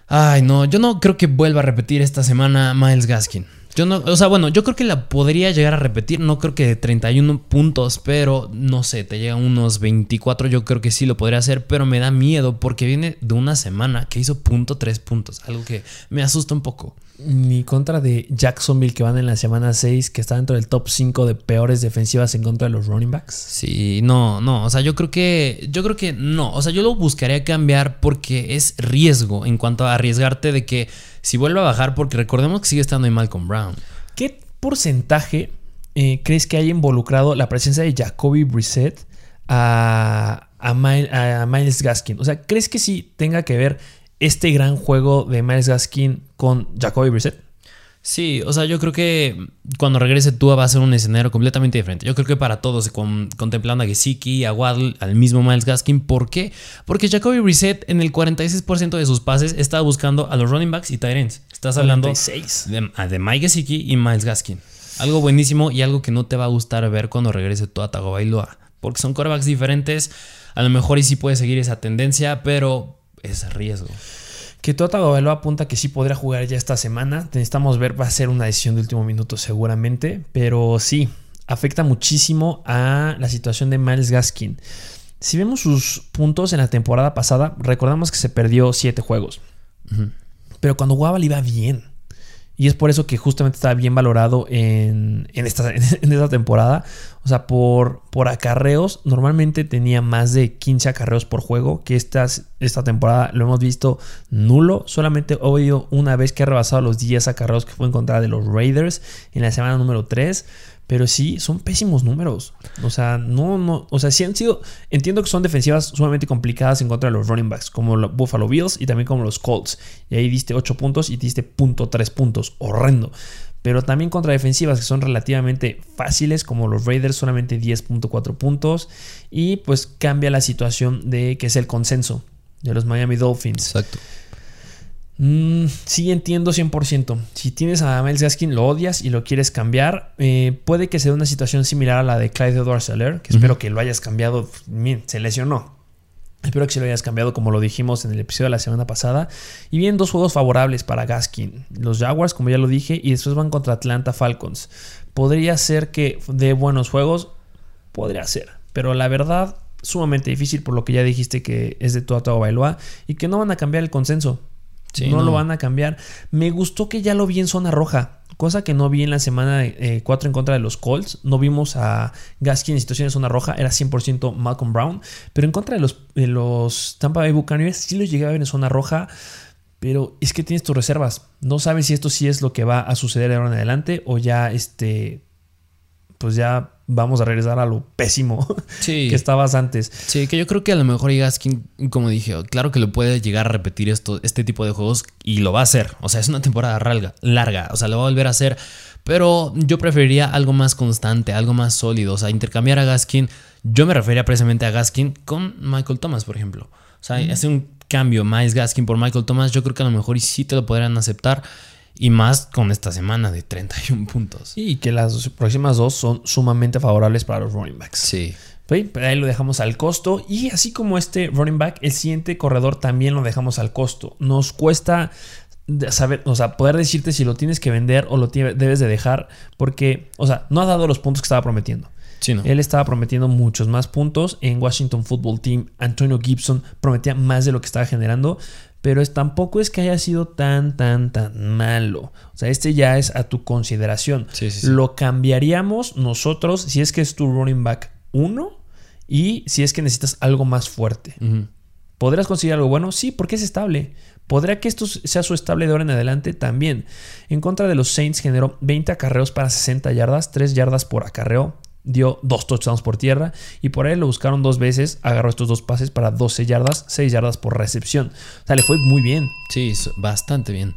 Ay, no, yo no creo que vuelva a repetir esta semana Miles Gaskin. Yo no, o sea, bueno, yo creo que la podría llegar a repetir, no creo que de 31 puntos, pero no sé, te llega unos 24, yo creo que sí lo podría hacer, pero me da miedo porque viene de una semana que hizo punto 3 puntos, algo que me asusta un poco. Ni contra de Jacksonville, que van en la semana 6, que está dentro del top 5 de peores defensivas en contra de los running backs. Sí, no, no, o sea, yo creo que yo creo que no, o sea, yo lo buscaría cambiar porque es riesgo en cuanto a arriesgarte de que si vuelve a bajar porque recordemos que sigue estando ahí Malcolm Brown. ¿Qué porcentaje eh, crees que haya involucrado la presencia de Jacoby Brissett a, a Miles Gaskin? O sea, ¿crees que sí tenga que ver este gran juego de Miles Gaskin con Jacoby Brissett? Sí, o sea, yo creo que cuando regrese Tua va a ser un escenario completamente diferente. Yo creo que para todos, con- contemplando a Gesicki, a Waddle, al mismo Miles Gaskin. ¿Por qué? Porque Jacoby Brissett en el 46% de sus pases estaba buscando a los running backs y tight ends. Estás hablando 46. de, ah, de Mike Gesicki y Miles Gaskin. Algo buenísimo y algo que no te va a gustar ver cuando regrese Tua Tagovailoa. Porque son quarterbacks diferentes. A lo mejor y sí puede seguir esa tendencia, pero es riesgo. Que Tua Tagovailoa apunta que sí podrá jugar ya esta semana. Necesitamos ver, va a ser una decisión de último minuto seguramente. Pero sí, afecta muchísimo a la situación de Miles Gaskin. Si vemos sus puntos en la temporada pasada, recordamos que se perdió 7 juegos. Pero cuando jugaba le iba bien. Y es por eso que justamente estaba bien valorado en, en esta, en esta temporada. O sea, por, por acarreos, normalmente tenía más de 15 acarreos por juego. Que estas, esta temporada lo hemos visto nulo. Solamente he oído una vez que ha rebasado los 10 acarreos que fue en contra de los Raiders en la semana número 3. Pero sí, son pésimos números. O sea, no, no. O sea, sí han sido. Entiendo que son defensivas sumamente complicadas en contra de los running backs, como los Buffalo Bills y también como los Colts. Y ahí diste 8 puntos y diste punto 3 puntos. Horrendo. Pero también contra defensivas que son relativamente fáciles, como los Raiders, solamente 10.4 puntos. Y pues cambia la situación de que es el consenso de los Miami Dolphins. Exacto. Mm, sí, entiendo 100%. Si tienes a Miles Gaskin, lo odias y lo quieres cambiar, eh, puede que sea una situación similar a la de Clyde Edwards Seller, que espero que lo hayas cambiado. Bien, se lesionó. Espero que se lo hayas cambiado como lo dijimos en el episodio de la semana pasada. Y bien, dos juegos favorables para Gaskin. Los Jaguars, como ya lo dije, y después van contra Atlanta Falcons. Podría ser que de buenos juegos, podría ser. Pero la verdad, sumamente difícil por lo que ya dijiste que es de Tua Bailoa y que no van a cambiar el consenso. Sí, no, no. lo van a cambiar. Me gustó que ya lo vi en zona roja. Cosa que no vi en la semana 4 en contra de los Colts. No vimos a Gaskin en situación de zona roja. Era 100% Malcolm Brown. Pero en contra de los, de los Tampa Bay Buccaneers sí los llegué a ver en zona roja. Pero es que tienes tus reservas. No sabes si esto sí es lo que va a suceder de ahora en adelante. O ya este. Pues ya vamos a regresar a lo pésimo Sí. que estabas antes. Sí, que yo creo que a lo mejor Gaskin, como dije, claro que lo puede llegar a repetir esto, este tipo de juegos y lo va a hacer. O sea, es una temporada larga, larga, o sea, lo va a volver a hacer. Pero yo preferiría algo más constante, algo más sólido. O sea, intercambiar a Gaskin. Yo me refería precisamente a Gaskin con Michael Thomas, por ejemplo. O sea, hace un cambio, Miles Gaskin por Michael Thomas. Yo creo que a lo mejor sí te lo podrían aceptar. Y más con esta semana de 31 puntos. Y que las próximas dos son sumamente favorables para los running backs. Sí. Sí, pero ahí lo dejamos al costo. Y así como este running back, el siguiente corredor también lo dejamos al costo. Nos cuesta saber, o sea, poder decirte si lo tienes que vender o lo debes de dejar, porque, o sea, no ha dado los puntos que estaba prometiendo. Sí, no. Él estaba prometiendo muchos más puntos. En Washington Football Team, Antonio Gibson prometía más de lo que estaba generando. Pero es, tampoco es que haya sido tan, tan, tan malo. O sea, este ya es a tu consideración. Sí, sí, sí. Lo cambiaríamos nosotros si es que es tu running back 1 y si es que necesitas algo más fuerte. ¿Podrás conseguir algo bueno? Sí, porque es estable. ¿Podrá que esto sea su estable de ahora en adelante? También. En contra de los Saints generó 20 acarreos para 60 yardas, 3 yardas por acarreo. Dio dos touchdowns por tierra y por ahí lo buscaron dos veces. Agarró estos dos pases para 12 yardas, 6 yardas por recepción. O sea, le fue muy bien. Sí, bastante bien.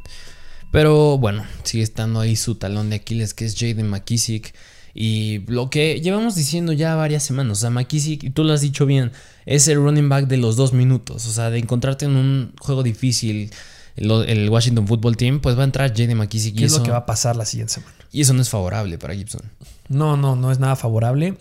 Pero bueno, sigue estando ahí su talón de Aquiles, que es Jaden McKissick. Y lo que llevamos diciendo ya varias semanas, o sea, McKissick, y tú lo has dicho bien, es el running back de los dos minutos. O sea, de encontrarte en un juego difícil, el, el Washington Football Team, pues va a entrar Jaden McKissick. ¿Qué Y es eso, lo que va a pasar la siguiente semana? y eso no es favorable para Gibson. No, no, no es nada favorable.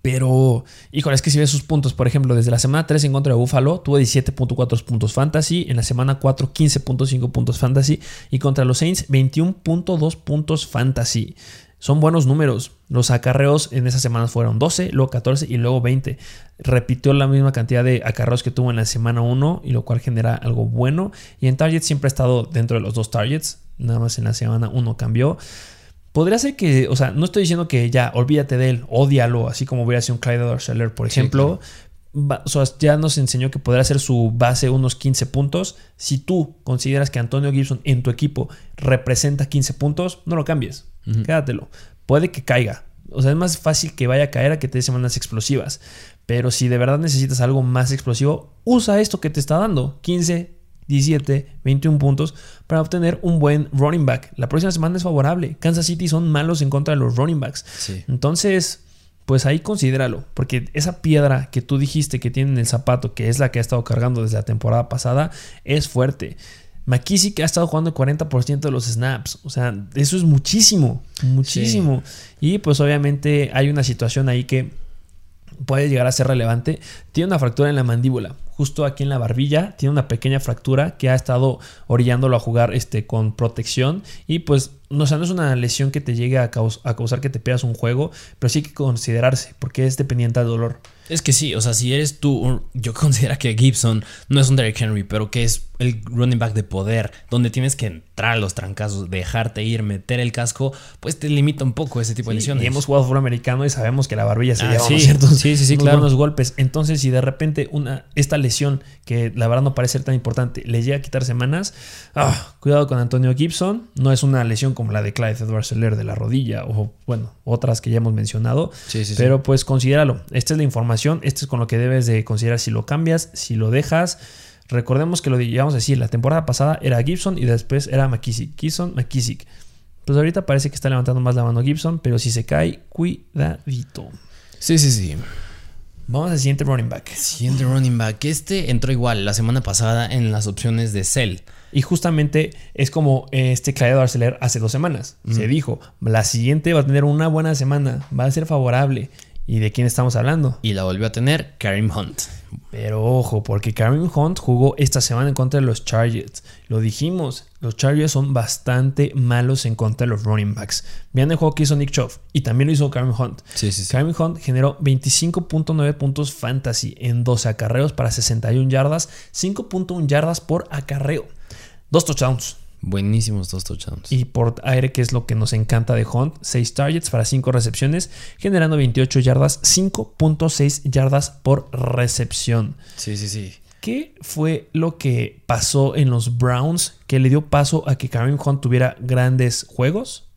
Pero, híjole, es que si ves sus puntos, por ejemplo, desde la semana 3 en contra de Buffalo, tuvo 17.4 puntos fantasy. En la semana 4, 15.5 puntos fantasy. Y contra los Saints, 21.2 puntos fantasy. Son buenos números. Los acarreos en esas semanas fueron 12, luego 14 y luego 20. Repitió la misma cantidad de acarreos que tuvo en la semana 1, y lo cual genera algo bueno. Y en targets siempre ha estado dentro de los dos targets. Nada más en la semana 1 cambió. Podría ser que, o sea, no estoy diciendo que ya olvídate de él, odialo, así como hubiera sido un Clyde Edwards-Helaire, por Sí, ejemplo. O sea, ya nos enseñó que podrá ser su base unos 15 puntos. Si tú consideras que Antonio Gibson en tu equipo representa 15 puntos, no lo cambies. Ujú. Quédatelo. Puede que caiga. O sea, es más fácil que vaya a caer a que te dé semanas explosivas. Pero si de verdad necesitas algo más explosivo, usa esto que te está dando. 15, 17, 21 puntos para obtener un buen running back. La próxima semana es favorable. Kansas City son malos en contra de los running backs. Sí. Entonces, pues ahí considéralo, porque esa piedra que tú dijiste que tiene en el zapato, que es la que ha estado cargando desde la temporada pasada, es fuerte. McKissick ha estado jugando el 40% de los snaps, o sea, eso es muchísimo, muchísimo. Y pues obviamente hay una situación ahí que puede llegar a ser relevante. Tiene una fractura en la mandíbula, justo aquí en la barbilla, tiene una pequeña fractura que ha estado orillándolo a jugar este, con protección. Y pues no, o sea, no es una lesión que te llegue a, caus- a causar que te pierdas un juego, pero sí hay que considerarse porque es dependiente del dolor. Es que sí, o sea, si eres tú, yo considero que Gibson no es un Derrick Henry, pero que es el running back de poder, donde tienes que entrar a los trancazos, dejarte ir, meter el casco, pues te limita un poco ese tipo de lesiones. y hemos jugado fútbol americano y sabemos que la barbilla se Ah, lleva sí. unos ciertos Sí, sí, sí, unos claro. buenos golpes. Entonces, si de repente una, esta lesión, que la verdad no parece ser tan importante, le llega a quitar semanas, ah, cuidado con Antonio Gibson. No es una lesión como la de Clyde Edwards Helaire de la rodilla o, bueno, otras que ya hemos mencionado. Sí, sí, sí. Pero pues considéralo. Esta es la información. Esto es con lo que debes de considerar si lo cambias, si lo dejas. Recordemos que lo digamos a decir, la temporada pasada era Gibson y después era McKissick. Gibson, McKissick. Pues ahorita parece que está levantando más la mano Gibson, pero si se cae, cuidadito. Sí, sí, sí. Vamos al siguiente running back. Siguiente running back. Este entró igual la semana pasada en las opciones de Cell. Y justamente es como este Clyde Arcelor hace dos semanas. Se dijo, la siguiente va a tener una buena semana, va a ser favorable. ¿Y de quién estamos hablando? Y la volvió a tener Karim Hunt. Pero ojo, porque Kareem Hunt jugó esta semana en contra de los Chargers. Lo dijimos, los Chargers son bastante malos en contra de los running backs. Vean el juego que hizo Nick Chubb y también lo hizo Kareem Hunt. Sí, sí, sí. Kareem Hunt generó 25.9 puntos fantasy en 12 acarreos para 61 yardas, 5.1 yardas por acarreo. Dos touchdowns. Buenísimos dos touchdowns. Y por aire, que es lo que nos encanta de Hunt, 6 targets para 5 recepciones, generando 28 yardas, 5.6 yardas por recepción. Sí, sí, sí. ¿Qué fue lo que pasó en los Browns que le dio paso a que Kareem Hunt tuviera grandes juegos?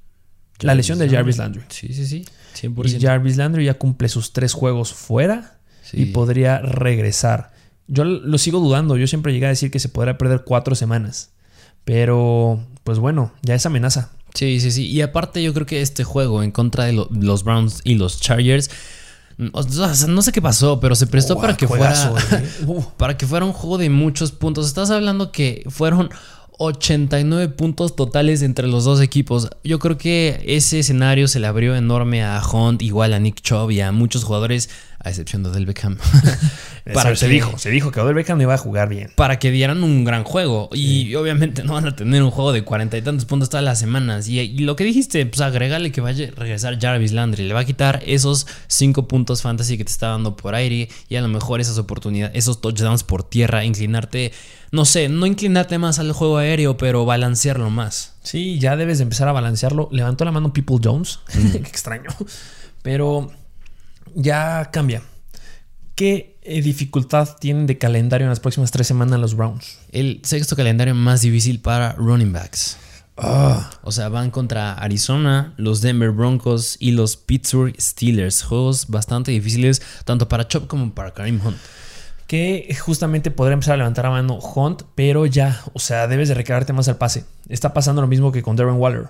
La lesión de Jarvis Landry. Sí, sí, sí. Y 100%. Jarvis Landry ya cumple sus tres juegos fuera Sí. y podría regresar. Yo lo sigo dudando. Yo siempre llegué a decir que se podría perder cuatro semanas. Pero, pues bueno, ya es amenaza. Sí, sí, sí. Y aparte yo creo que este juego en contra de lo- los Browns y los Chargers, o sea, no sé qué pasó, pero se prestó Oh, para que juegazo, fuera eh. Uh. para que fuera un juego de muchos puntos. Estás hablando que fueron 89 puntos totales entre los dos equipos. Yo creo que ese escenario se le abrió enorme a Hunt, igual a Nick Chubb y a muchos jugadores a excepción de Odell Beckham. Para se dijo, se dijo que Odell Beckham iba a jugar bien. Para que dieran un gran juego. Y obviamente no van a tener un juego de cuarenta y tantos puntos todas las semanas. Y, y, lo que dijiste, pues agregale que vaya a regresar Jarvis Landry. Le va a quitar esos cinco puntos fantasy que te está dando por aire. Y a lo mejor esas oportunidades, esos touchdowns por tierra, inclinarte. No sé, no inclinarte más al juego aéreo, pero balancearlo más. Sí, ya debes de empezar a balancearlo. Levantó la mano People Jones. Qué extraño. Pero ya cambia. ¿Qué eh, dificultad tienen de calendario en las próximas tres semanas los Browns? El sexto calendario más difícil para running backs. O sea, van contra Arizona, los Denver Broncos y los Pittsburgh Steelers. Juegos bastante difíciles tanto para Chop como para Karim Hunt. Que justamente podría empezar a levantar a mano Hunt, pero ya, o sea, debes de recargarte más al pase. Está pasando lo mismo que con Darren Waller.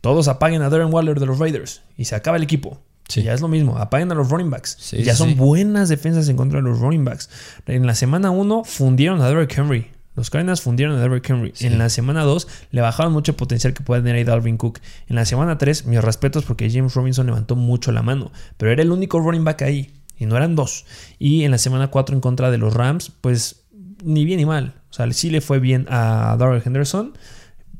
Todos apaguen a Darren Waller de los Raiders y se acaba el equipo. Ya es lo mismo, apaguen a los running backs. ya son buenas defensas en contra de los running backs. En la semana 1 fundieron a Derrick Henry. Los Cardinals fundieron a Derrick Henry. En la semana 2 le bajaron mucho potencial que puede tener ahí Dalvin Cook. En la semana 3, mis respetos porque James Robinson levantó mucho la mano. Pero era el único running back ahí. Y no eran dos. Y en la semana 4 en contra de los Rams, pues ni bien ni mal. O sea, sí le fue bien a Darrell Henderson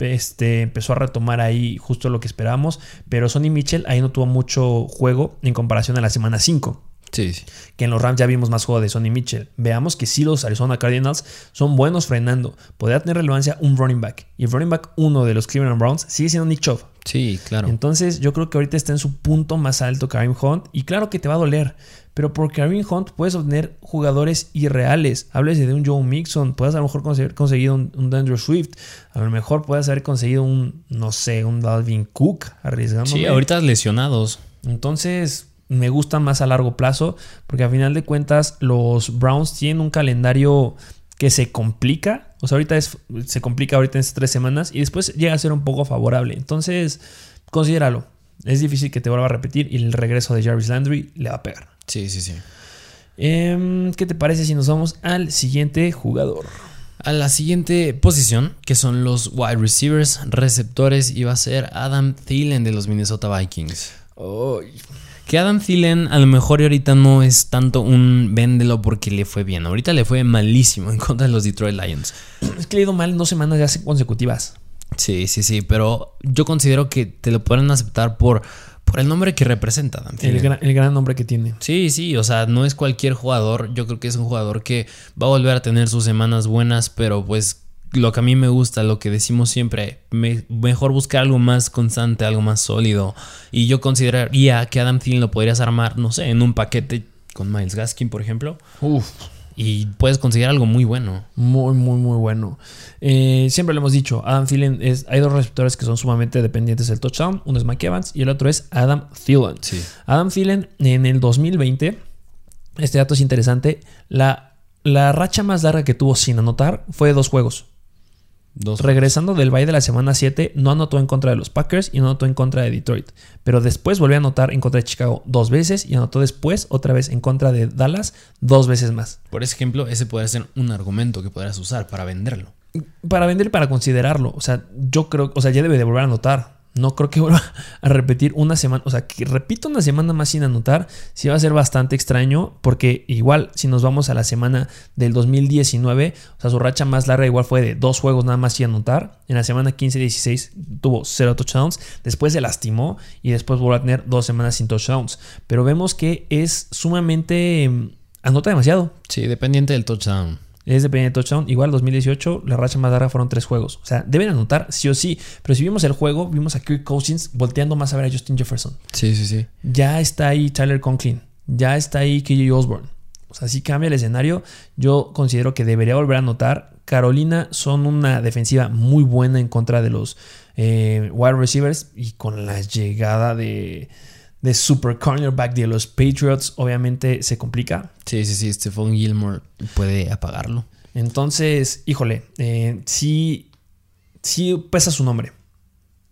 este, empezó a retomar ahí justo lo que esperábamos, pero Sonny Mitchell ahí no tuvo mucho juego en comparación a la semana 5. Sí, Que en los Rams ya vimos más juego de Sonny Mitchell. Veamos que sí los Arizona Cardinals son buenos frenando. Podría tener relevancia un running back. Y el running back uno de los Cleveland Browns sigue siendo Nick Chubb. Sí, claro. Entonces yo creo que ahorita está en su punto más alto Karim Hunt. Y claro que te va a doler. Pero por Karim Hunt puedes obtener jugadores irreales. Háblese de un Joe Mixon. Puedes a lo mejor conseguir conseguido un, un Swift. A lo mejor puedes haber conseguido un, no sé, un Dalvin Cook arriesgando. Sí, ahorita lesionados. Entonces me gustan más a largo plazo. Porque a final de cuentas los Browns tienen un calendario que se complica. O sea, ahorita es, se complica ahorita en estas tres semanas y después llega a ser un poco favorable. Entonces, considéralo. Es difícil que te vuelva a repetir y el regreso de Jarvis Landry le va a pegar. Sí, sí, sí. Em, ¿Qué te parece si nos vamos al siguiente jugador? A la siguiente posición, que son los wide receivers, receptores, y va a ser Adam Thielen de los Minnesota Vikings. Que Adam Thielen a lo mejor ahorita no es tanto un véndelo porque le fue bien. Ahorita le fue malísimo en contra de los Detroit Lions. Es que le ha ido mal en dos semanas ya consecutivas. Sí, sí, sí, pero yo considero que te lo pueden aceptar por, por el nombre que representa. Dan el, gran, el gran nombre que tiene. Sí, sí, o sea, no es cualquier jugador. Yo creo que es un jugador que va a volver a tener sus semanas buenas, pero pues lo que a mí me gusta, lo que decimos siempre, mejor buscar algo más constante, algo más sólido. Y yo consideraría que Adam Thielen lo podrías armar, no sé, en un paquete con Miles Gaskin, por ejemplo. Uf. Y puedes conseguir algo muy bueno. Muy, muy, muy bueno. Eh, siempre lo hemos dicho, Adam Thielen es, hay dos receptores que son sumamente dependientes del touchdown. Uno es Mike Evans y el otro es Adam Thielen. Sí. Adam Thielen en el 2020, este dato es interesante, la, la racha más larga que tuvo sin anotar fue de dos juegos. Regresando del bye de la semana 7, no anotó en contra de los Packers y no anotó en contra de Detroit. Pero después volvió a anotar en contra de Chicago dos veces y anotó después otra vez en contra de Dallas dos veces más. Por ejemplo, ese puede ser un argumento que podrás usar para venderlo. Para vender y para considerarlo. O sea, yo creo, o sea, ya debe de volver a anotar no creo que vuelva a repetir una semana, o sea, que repito una semana más sin anotar, sí va a ser bastante extraño, porque igual si nos vamos a la semana del 2019, o sea, su racha más larga igual fue de dos juegos nada más sin anotar, en la semana 15-16 tuvo cero touchdowns, después se lastimó y después volvió a tener dos semanas sin touchdowns, pero vemos que es sumamente, mm, anota demasiado. Sí, dependiente del touchdown es dependiente de touchdown. Igual 2018, la racha más larga fueron tres juegos. O sea, deben anotar sí o sí. Pero si vimos el juego, vimos a Kirk Cousins volteando más a ver a Justin Jefferson. Sí, sí, sí. Ya está ahí Tyler Conklin. Ya está ahí KJ Osborne. O sea, si cambia el escenario, yo considero que debería volver a anotar. Carolina son una defensiva muy buena en contra de los eh, wide receivers. Y con la llegada de de super cornerback de los Patriots, obviamente se complica. Sí, sí, sí, Stephon Gilmore puede apagarlo. Entonces, híjole, eh, sí, sí pesa su nombre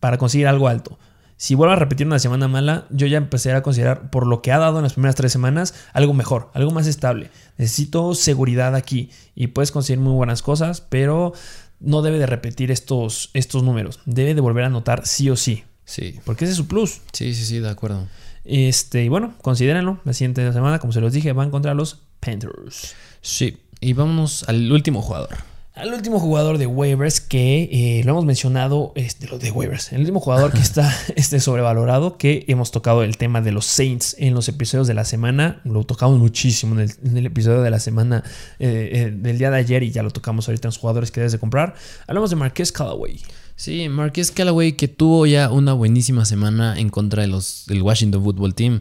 para conseguir algo alto. Si vuelvo a repetir una semana mala, yo ya empecé a considerar, por lo que ha dado en las primeras tres semanas, algo mejor, algo más estable. Necesito seguridad aquí y puedes conseguir muy buenas cosas, pero no debe de repetir estos, estos números. Debe de volver a anotar sí o sí. Sí. Porque ese es su plus. Sí, sí, sí, de acuerdo. Este, y bueno, considérenlo. La siguiente semana, como se los dije, van contra los Panthers. Sí, y vámonos al último jugador. Al último jugador de waivers que eh, lo hemos mencionado, este, lo de waivers, el último jugador que está este, sobrevalorado, que hemos tocado el tema de los Saints en los episodios de la semana, lo tocamos muchísimo en el, episodio de la semana eh, eh, del día de ayer y ya lo tocamos ahorita en los jugadores que debes de comprar. Hablamos de Marqués Callaway. Sí, Marqués Callaway que tuvo ya una buenísima semana en contra de los, del Washington Football Team.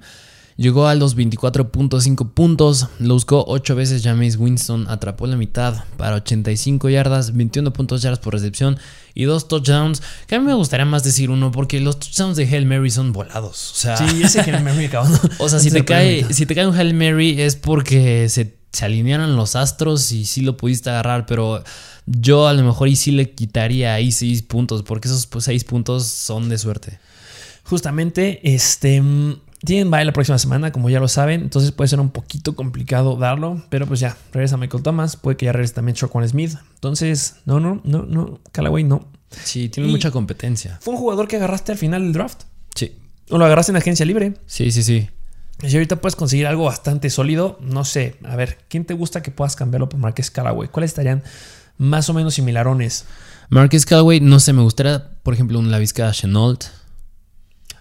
Llegó a los 24.5 puntos, lo buscó 8 veces James Winston, atrapó la mitad para 85 yardas, 21 puntos yardas por recepción y dos touchdowns. Que a mí me gustaría más decir uno porque los touchdowns de Hail Mary son volados. O sea, sí, ese Hail Mary O sea, si te, cae, si te cae un Hail Mary es porque se, se alinearon los astros y sí lo pudiste agarrar, pero yo a lo mejor y sí le quitaría ahí 6 puntos porque esos 6 pues, puntos son de suerte. Justamente, este tienen bye la próxima semana, como ya lo saben, entonces puede ser un poquito complicado darlo, pero pues ya, regresa Michael Thomas, puede que ya regrese también Shaquan Smith. Entonces, no, no, no, no, Callaway no. Sí, tiene mucha competencia. ¿Fue un jugador que agarraste al final del draft? Sí. ¿O lo agarraste en agencia libre? Sí, sí, sí. Si ahorita puedes conseguir algo bastante sólido, no sé, a ver, ¿quién te gusta que puedas cambiarlo por Marquez Callaway? ¿Cuáles estarían más o menos similarones? Marquez Callaway, no sé, me gustaría, por ejemplo, un Lavisca Chenault.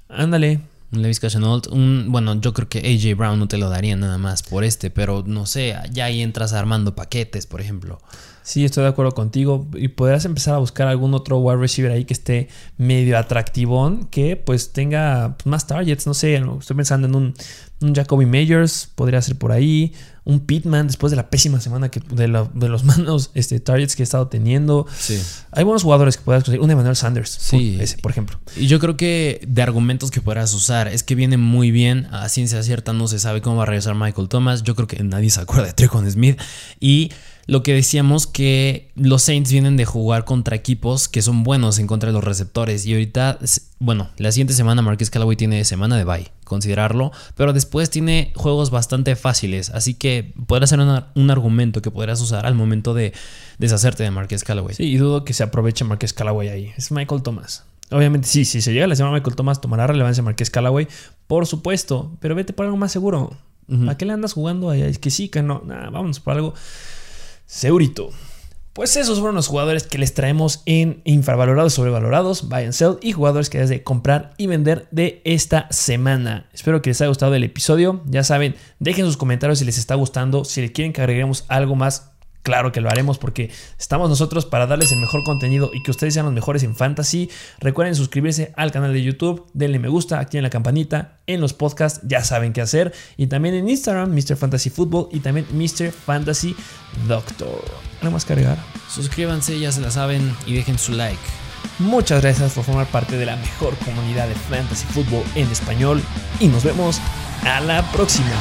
Ándale, un Levis Chenault, un, bueno, yo creo que AJ Brown no te lo daría nada más por este, pero no sé, ya ahí entras armando paquetes, por ejemplo. Sí, estoy de acuerdo contigo. Y podrás empezar a buscar algún otro wide receiver ahí que esté medio atractivón, que pues tenga más targets. No sé, estoy pensando en un, un Jacoby Majors, podría ser por ahí. Un Pitman después de la pésima semana que, de, los manos este, targets que he estado teniendo. Sí. Hay buenos jugadores que puedas conseguir. Un Emmanuel Sanders, sí. ese, por ejemplo. Y yo creo que de argumentos que podrás usar es que viene muy bien. A ciencia cierta no se sabe cómo va a regresar Michael Thomas. Yo creo que nadie se acuerda de Trecon Smith. Y lo que decíamos que los Saints vienen de jugar contra equipos que son buenos en contra de los receptores. Y ahorita, bueno, la siguiente semana Marquez Callaway tiene semana de bye, considerarlo. Pero después tiene juegos bastante fáciles. Así que podrá ser un argumento que podrás usar al momento de deshacerte de Marquez Callaway. Sí, y dudo que se aproveche Marquez Callaway ahí. Es Michael Thomas. Obviamente, sí, si se llega a la semana Michael Thomas, tomará relevancia Marquez Callaway, por supuesto. Pero vete por algo más seguro. ¿A qué le andas jugando ahí? Es que sí, que no. Nada, vámonos por algo Segurito. Pues esos fueron los jugadores que les traemos en infravalorados, sobrevalorados, buy and sell y jugadores que debes de comprar y vender de esta semana. Espero que les haya gustado el episodio. Ya saben, dejen sus comentarios si les está gustando, si le quieren que agreguemos algo más Claro que lo haremos porque estamos nosotros para darles el mejor contenido y que ustedes sean los mejores en fantasy. Recuerden suscribirse al canal de YouTube, denle me gusta, activen la campanita, en los podcasts ya saben qué hacer y también en Instagram Mr. Fantasy Football y también Mr. Fantasy Doctor. ¿Algo más que agregar? Suscríbanse, ya se la saben y dejen su like. Muchas gracias por formar parte de la mejor comunidad de Fantasy Football en español y nos vemos a la próxima.